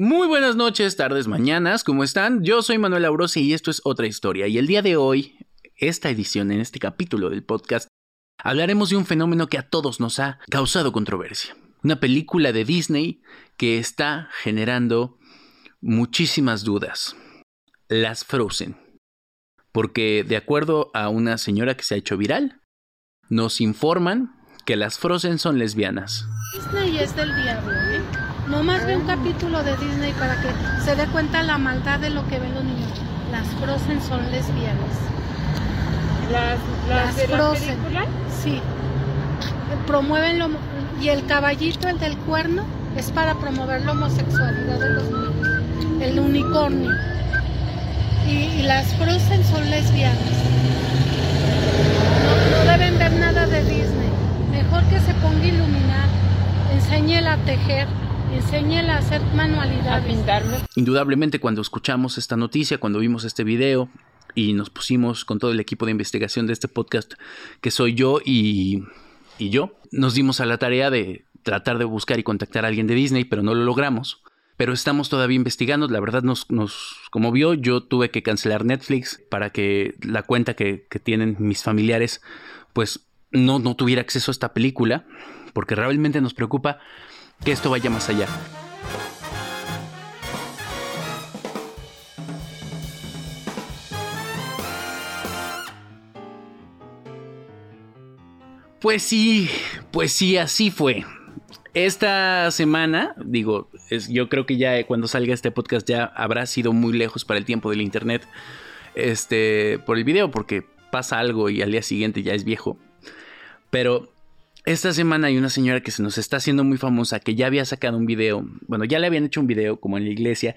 Muy buenas noches, tardes, mañanas, ¿cómo están? Yo soy Manuel Aurosi y esto es otra historia. Y el día de hoy, esta edición, en este capítulo del podcast, hablaremos de un fenómeno que a todos nos ha causado controversia. Una película de Disney que está generando muchísimas dudas. Las Frozen. Porque de acuerdo a una señora que se ha hecho viral, nos informan que las Frozen son lesbianas. Disney es del diablo, ¿eh? No más ve un capítulo de Disney para que se dé cuenta la maldad de lo que ven los niños. Las Frozen son lesbianas. Las, las, de la película? Sí. Promueven lo y el caballito, el del cuerno, es para promover la homosexualidad de los niños. El unicornio. Y, y las Frozen son lesbianas. No, no deben ver nada de Disney. Mejor que se ponga a iluminar, enséñela a tejer, enséñela a hacer A manualidades. pintarme. Indudablemente cuando escuchamos esta noticia, cuando vimos este video y nos pusimos con todo el equipo de investigación de este podcast, que soy yo y, y yo, nos dimos a la tarea de tratar de buscar y contactar a alguien de Disney, pero no lo logramos. Pero estamos todavía investigando, la verdad nos, nos como vio, yo tuve que cancelar Netflix para que la cuenta que, que tienen mis familiares, pues no, no tuviera acceso a esta película, porque realmente nos preocupa que esto vaya más allá. Pues sí, pues sí, así fue. Esta semana, digo, yo creo que ya cuando salga este podcast ya habrá sido muy lejos para el tiempo del internet, este, por el video, porque pasa algo y al día siguiente ya es viejo. Pero esta semana hay una señora que se nos está haciendo muy famosa, que ya había sacado un video, bueno, ya le habían hecho un video como en la iglesia,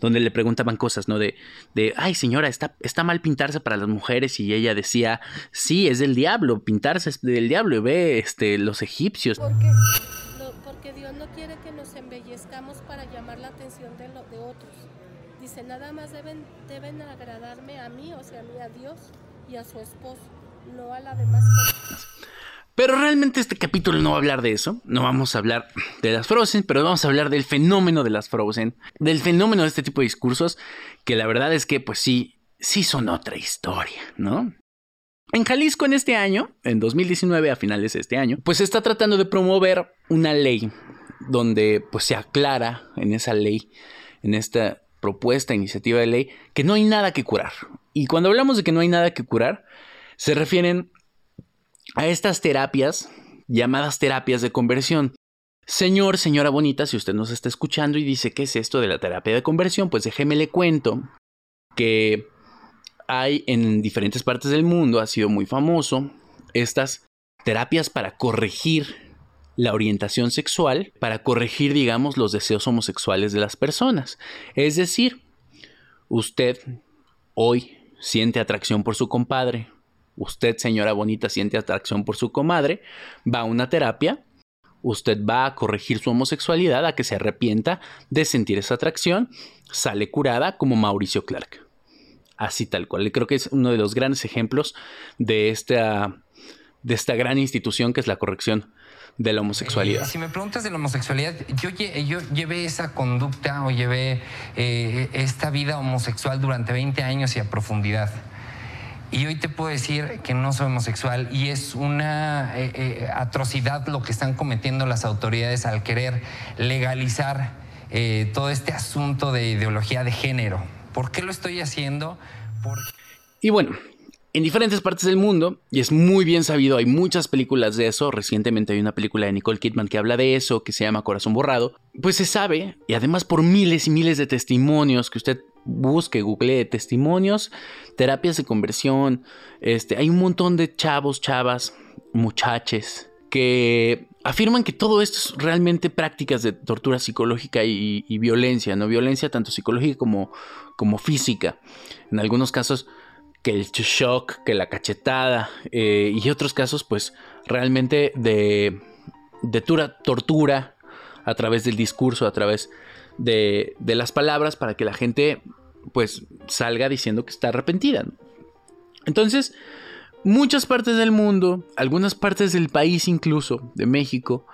donde le preguntaban cosas, ¿no? De, de ay señora, está, está mal pintarse para las mujeres y ella decía, sí, es del diablo, pintarse es del diablo, y ve este, los egipcios. Porque, no, porque Dios no quiere que nos embellezcamos para llamar la atención de, lo- de otros. Dice, nada más deben, deben agradarme a mí, o sea, a mí, a Dios y a su esposo, no a la demás gente. Pero realmente este capítulo no va a hablar de eso, no vamos a hablar de las Frozen, pero vamos a hablar del fenómeno de las Frozen, del fenómeno de este tipo de discursos, que la verdad es que pues sí, sí son otra historia, ¿no? En Jalisco en este año, en 2019, a finales de este año, pues se está tratando de promover una ley donde pues se aclara en esa ley, en esta propuesta, iniciativa de ley, que no hay nada que curar. Y cuando hablamos de que no hay nada que curar, se refieren a estas terapias llamadas terapias de conversión. Señor, señora bonita, si usted nos está escuchando y dice qué es esto de la terapia de conversión, pues déjeme le cuento que hay en diferentes partes del mundo, ha sido muy famoso, estas terapias para corregir la orientación sexual, para corregir, digamos, los deseos homosexuales de las personas. Es decir, usted hoy siente atracción por su compadre, usted, señora bonita, siente atracción por su comadre, va a una terapia, usted va a corregir su homosexualidad, a que se arrepienta de sentir esa atracción, sale curada como Mauricio Clark. Así tal cual. Creo que es uno de los grandes ejemplos de esta, de esta gran institución que es la corrección de la homosexualidad. Si me preguntas de la homosexualidad, yo, yo llevé esa conducta o llevé eh, esta vida homosexual durante 20 años y a profundidad. Y hoy te puedo decir que no soy homosexual y es una eh, eh, atrocidad lo que están cometiendo las autoridades al querer legalizar eh, todo este asunto de ideología de género. ¿Por qué lo estoy haciendo? Porque Y bueno, en diferentes partes del mundo, y es muy bien sabido, hay muchas películas de eso. Recientemente hay una película de Nicole Kidman que habla de eso, que se llama Corazón Borrado. Pues se sabe, y además por miles y miles de testimonios que usted busque, googlee testimonios, terapias de conversión. Este, hay un montón de chavos, chavas, muchaches que afirman que todo esto es realmente prácticas de tortura psicológica y, violencia, ¿no? Violencia tanto psicológica como, como física. En algunos casos, que el shock, que la cachetada, eh, y otros casos, pues, realmente de, de tura- tortura a través del discurso, a través de, de las palabras, para que la gente, pues, salga diciendo que está arrepentida. Entonces, muchas partes del mundo, algunas partes del país incluso, de México,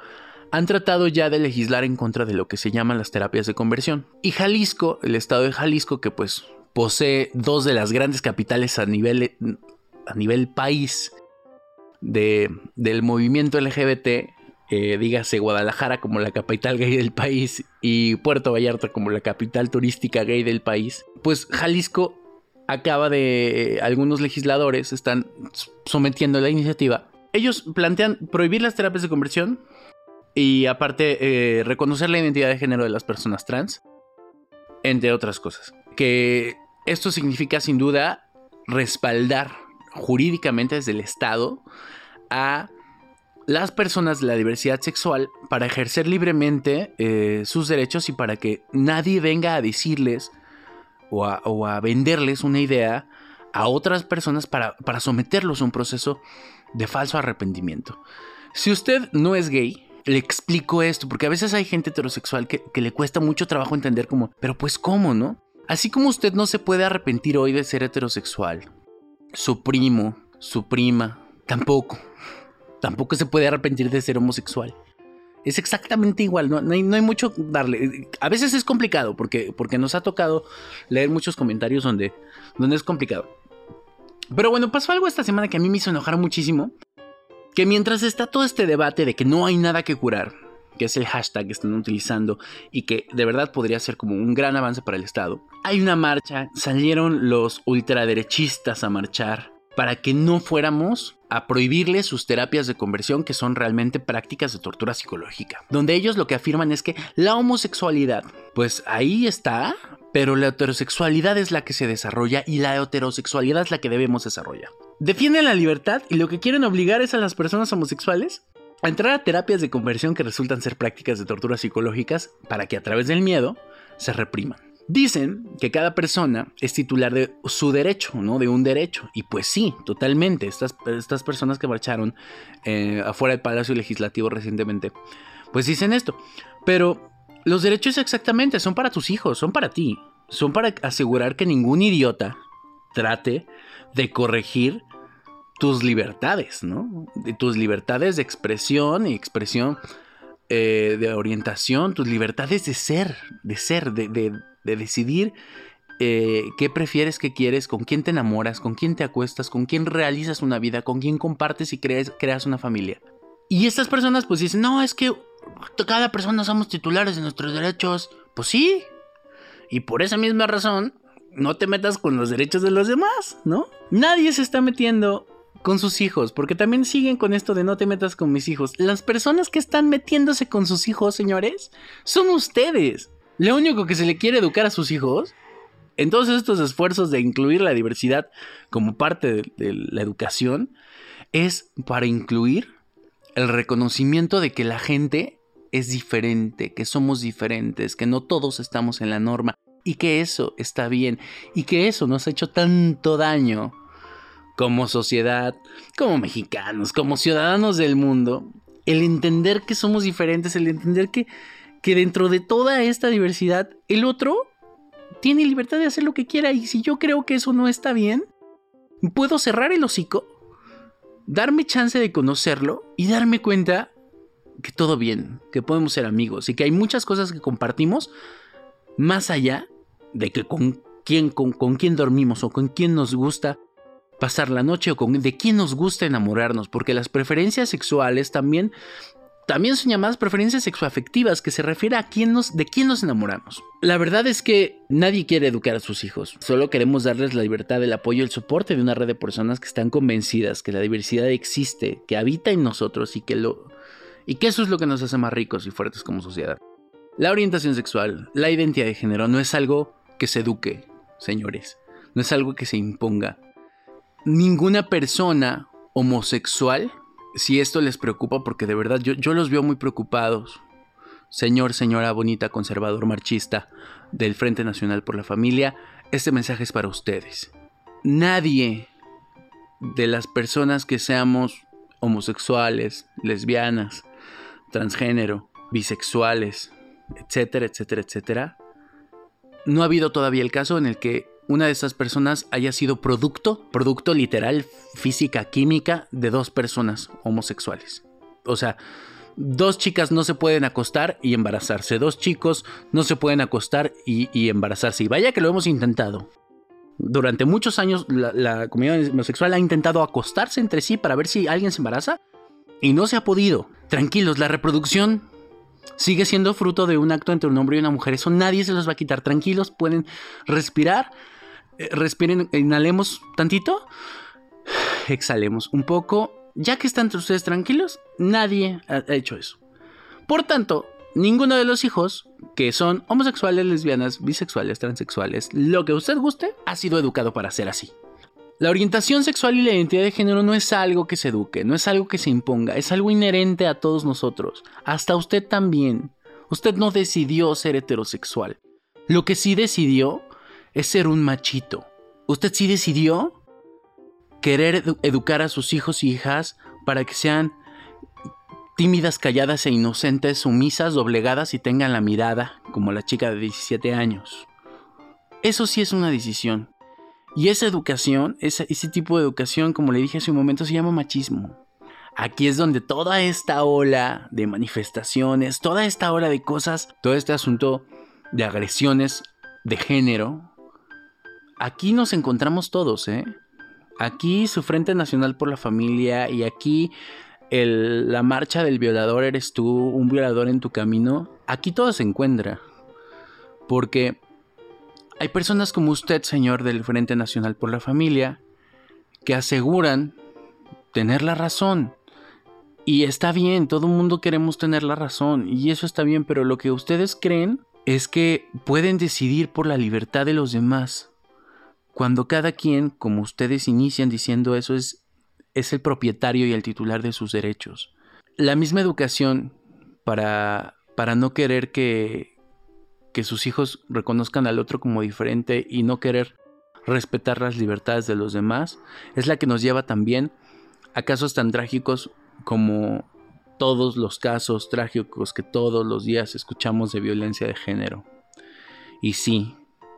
han tratado ya de legislar en contra de lo que se llaman las terapias de conversión. Y Jalisco, el estado de Jalisco, que pues posee dos de las grandes capitales a nivel, a nivel país de, del movimiento LGBT, eh, dígase Guadalajara como la capital gay del país y Puerto Vallarta como la capital turística gay del país, pues Jalisco acaba de, algunos legisladores están sometiendo la iniciativa. Ellos plantean prohibir las terapias de conversión y aparte eh, reconocer la identidad de género de las personas trans, entre otras cosas. Que esto significa sin duda respaldar jurídicamente desde el Estado a las personas de la diversidad sexual para ejercer libremente eh, sus derechos y para que nadie venga a decirles o a, venderles una idea a otras personas para, someterlos a un proceso de falso arrepentimiento. Si usted no es gay, le explico esto, porque a veces hay gente heterosexual que, le cuesta mucho trabajo entender como, pero pues cómo, ¿no? Así como usted no se puede arrepentir hoy de ser heterosexual, su primo, su prima, tampoco tampoco se puede arrepentir de ser homosexual. Es exactamente igual, no, hay, mucho darle. A veces es complicado porque, porque nos ha tocado leer muchos comentarios donde, donde es complicado. Pero bueno, pasó algo esta semana que a mí me hizo enojar muchísimo. Que mientras está todo este debate de que no hay nada que curar, que es el hashtag que están utilizando y que de verdad podría ser como un gran avance para el Estado, hay una marcha, salieron los ultraderechistas a marchar para que no fuéramos a prohibirles sus terapias de conversión que son realmente prácticas de tortura psicológica, donde ellos lo que afirman es que la homosexualidad, pues ahí está, pero la heterosexualidad es la que se desarrolla y la heterosexualidad es la que debemos desarrollar. Defienden la libertad y lo que quieren obligar es a las personas homosexuales a entrar a terapias de conversión que resultan ser prácticas de tortura psicológicas para que a través del miedo se repriman. Dicen que cada persona es titular de su derecho, ¿no? De un derecho. Y pues sí, totalmente. Estas, estas personas que marcharon eh, afuera del Palacio Legislativo recientemente, pues dicen esto. Pero los derechos exactamente son para tus hijos, son para ti. Son para asegurar que ningún idiota trate de corregir tus libertades, ¿no? De tus libertades de expresión y expresión eh, de orientación, tus libertades de ser, de ser, de, de decidir eh, qué prefieres, qué quieres, con quién te enamoras, con quién te acuestas, con quién realizas una vida, con quién compartes y creas, creas una familia. Y estas personas pues dicen, no, es que cada persona somos titulares de nuestros derechos. Pues sí. Y por esa misma razón, no te metas con los derechos de los demás, ¿no? Nadie se está metiendo con sus hijos, porque también siguen con esto de no te metas con mis hijos. Las personas que están metiéndose con sus hijos, señores, son ustedes. Lo único que se le quiere educar a sus hijos, en todos estos esfuerzos de incluir la diversidad como parte de, la educación, es para incluir el reconocimiento de que la gente es diferente, que somos diferentes, que no todos estamos en la norma y que eso está bien y que eso nos ha hecho tanto daño como sociedad, como mexicanos, como ciudadanos del mundo, el entender que somos diferentes, el entender que que dentro de toda esta diversidad, el otro tiene libertad de hacer lo que quiera y si yo creo que eso no está bien, puedo cerrar el hocico, darme chance de conocerlo y darme cuenta que todo bien, que podemos ser amigos y que hay muchas cosas que compartimos más allá de que con quién, con, con quién dormimos o con quién nos gusta pasar la noche o con de quién nos gusta enamorarnos, porque las preferencias sexuales también también son llamadas preferencias sexoafectivas, que se refiere a quién nos, de quién nos enamoramos. La verdad es que nadie quiere educar a sus hijos, solo queremos darles la libertad, el apoyo y el soporte de una red de personas que están convencidas que la diversidad existe, que habita en nosotros y que, lo, y que eso es lo que nos hace más ricos y fuertes como sociedad. La orientación sexual, la identidad de género no es algo que se eduque, señores, no es algo que se imponga. Ninguna persona homosexual si esto les preocupa, porque de verdad yo, yo los veo muy preocupados. Señor, señora bonita, conservador, marchista del Frente Nacional por la Familia, este mensaje es para ustedes. Nadie de las personas que seamos homosexuales, lesbianas, transgénero, bisexuales, etcétera, etcétera, etcétera, no ha habido todavía el caso en el que una de esas personas haya sido producto, producto literal, física, química, de dos personas homosexuales. O sea, Dos chicas no se pueden acostar y embarazarse. Dos chicos no se pueden acostar y, embarazarse. Y vaya que lo hemos intentado. Durante muchos años la, la, comunidad homosexual ha intentado acostarse entre sí para ver si alguien se embaraza y no se ha podido. Tranquilos, la reproducción sigue siendo fruto de un acto entre un hombre y una mujer. Eso nadie se los va a quitar. Tranquilos, pueden respirar. Eh, respiren, inhalemos tantito. Exhalemos un poco ya que están ustedes tranquilos, nadie ha hecho eso. Por tanto, ninguno de los hijos que son homosexuales, lesbianas, bisexuales, transexuales, lo que usted guste, ha sido educado para ser así. La orientación sexual y la identidad de género no es algo que se eduque, no es algo que se imponga, es algo inherente a todos nosotros, hasta usted también. Usted no decidió ser heterosexual. Lo que sí decidió es ser un machito. Usted sí decidió querer educar a sus hijos y hijas para que sean tímidas, calladas e inocentes, sumisas, doblegadas y tengan la mirada como la chica de 17 años. Eso sí es una decisión. Y esa educación, ese, ese tipo de educación, como le dije hace un momento, se llama machismo. Aquí es donde toda esta ola de manifestaciones, toda esta ola de cosas, todo este asunto de agresiones de género, aquí nos encontramos todos, ¿eh? Aquí su Frente Nacional por la Familia y aquí la marcha del violador eres tú, un violador en tu camino. Aquí todo se encuentra. Porque hay personas como usted, señor del Frente Nacional por la Familia, que aseguran tener la razón. Y está bien, todo el mundo queremos tener la razón, y eso está bien, pero lo que ustedes creen es que pueden decidir por la libertad de los demás cuando cada quien, como ustedes inician diciendo eso, es, es el propietario y el titular de sus derechos. La misma educación para, para no querer que, que sus hijos reconozcan al otro como diferente y no querer respetar las libertades de los demás, es la que nos lleva también a casos tan trágicos como todos los casos trágicos que todos los días escuchamos de violencia de género. Y sí,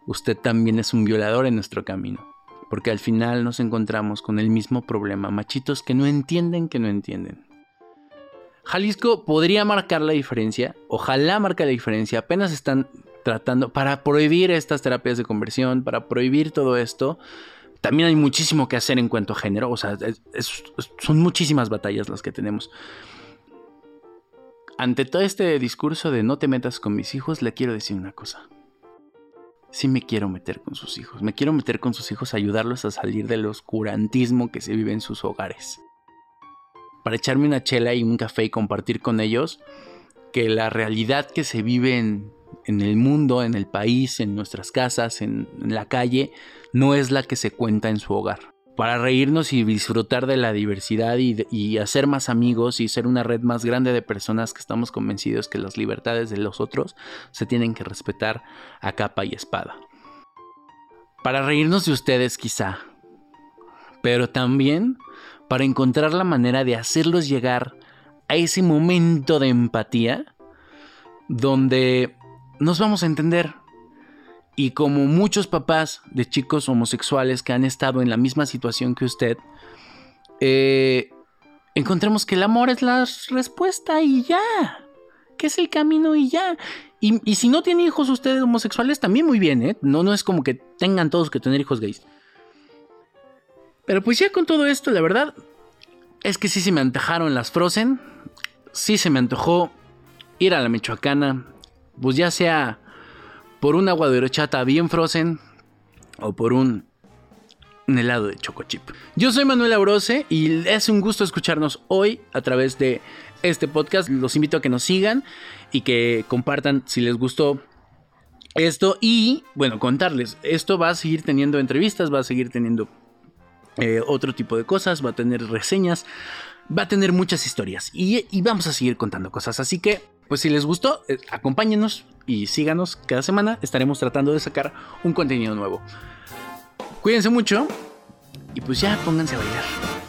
usted también es un violador en nuestro camino. Porque al final nos encontramos con el mismo problema, machitos que no entienden que no entienden. Jalisco podría marcar la diferencia, ojalá marque la diferencia, apenas están tratando para prohibir estas terapias de conversión, para prohibir todo esto. También hay muchísimo que hacer en cuanto a género, o sea, son muchísimas batallas las que tenemos. Ante todo este discurso de no te metas con mis hijos, le quiero decir una cosa sí me quiero meter con sus hijos. Me quiero meter con sus hijos, ayudarlos a salir del oscurantismo que se vive en sus hogares. Para echarme una chela y un café y compartir con ellos que la realidad que se vive en, el mundo, en el país, en nuestras casas, en la calle, no es la que se cuenta en su hogar para reírnos y disfrutar de la diversidad y, hacer más amigos y ser una red más grande de personas que estamos convencidos que las libertades de los otros se tienen que respetar a capa y espada. Para reírnos de ustedes quizá, pero también para encontrar la manera de hacerlos llegar a ese momento de empatía donde nos vamos a entender y como muchos papás de chicos homosexuales que han estado en la misma situación que usted, eh, encontremos que el amor es la respuesta y ya. Que es el camino y ya. Y, si no tienen hijos ustedes homosexuales, también muy bien, ¿eh? No, no es como que tengan todos que tener hijos gays. Pero pues ya con todo esto, la verdad es que sí se me antojaron las Frozen. Sí se me antojó ir a la Michoacana. Pues ya sea por un agua de horchata bien frozen o por un, helado de chocochip. Yo soy Manuel Aurose y es un gusto escucharnos hoy a través de este podcast. Los invito a que nos sigan y que compartan si les gustó esto y bueno, contarles, esto va a seguir teniendo entrevistas, va a seguir teniendo eh, otro tipo de cosas, va a tener reseñas, va a tener muchas historias y, y vamos a seguir contando cosas. Así que pues si les gustó, eh, acompáñenos y síganos cada semana. Estaremos tratando de sacar un contenido nuevo. Cuídense mucho y pues ya pónganse a bailar.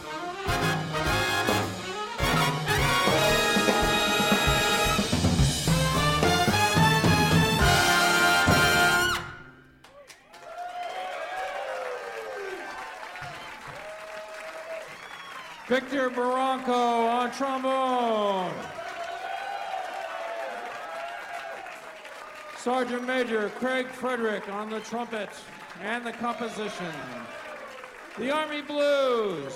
Sergeant Major Craig Frederick on the trumpet and the composition. The Army Blues.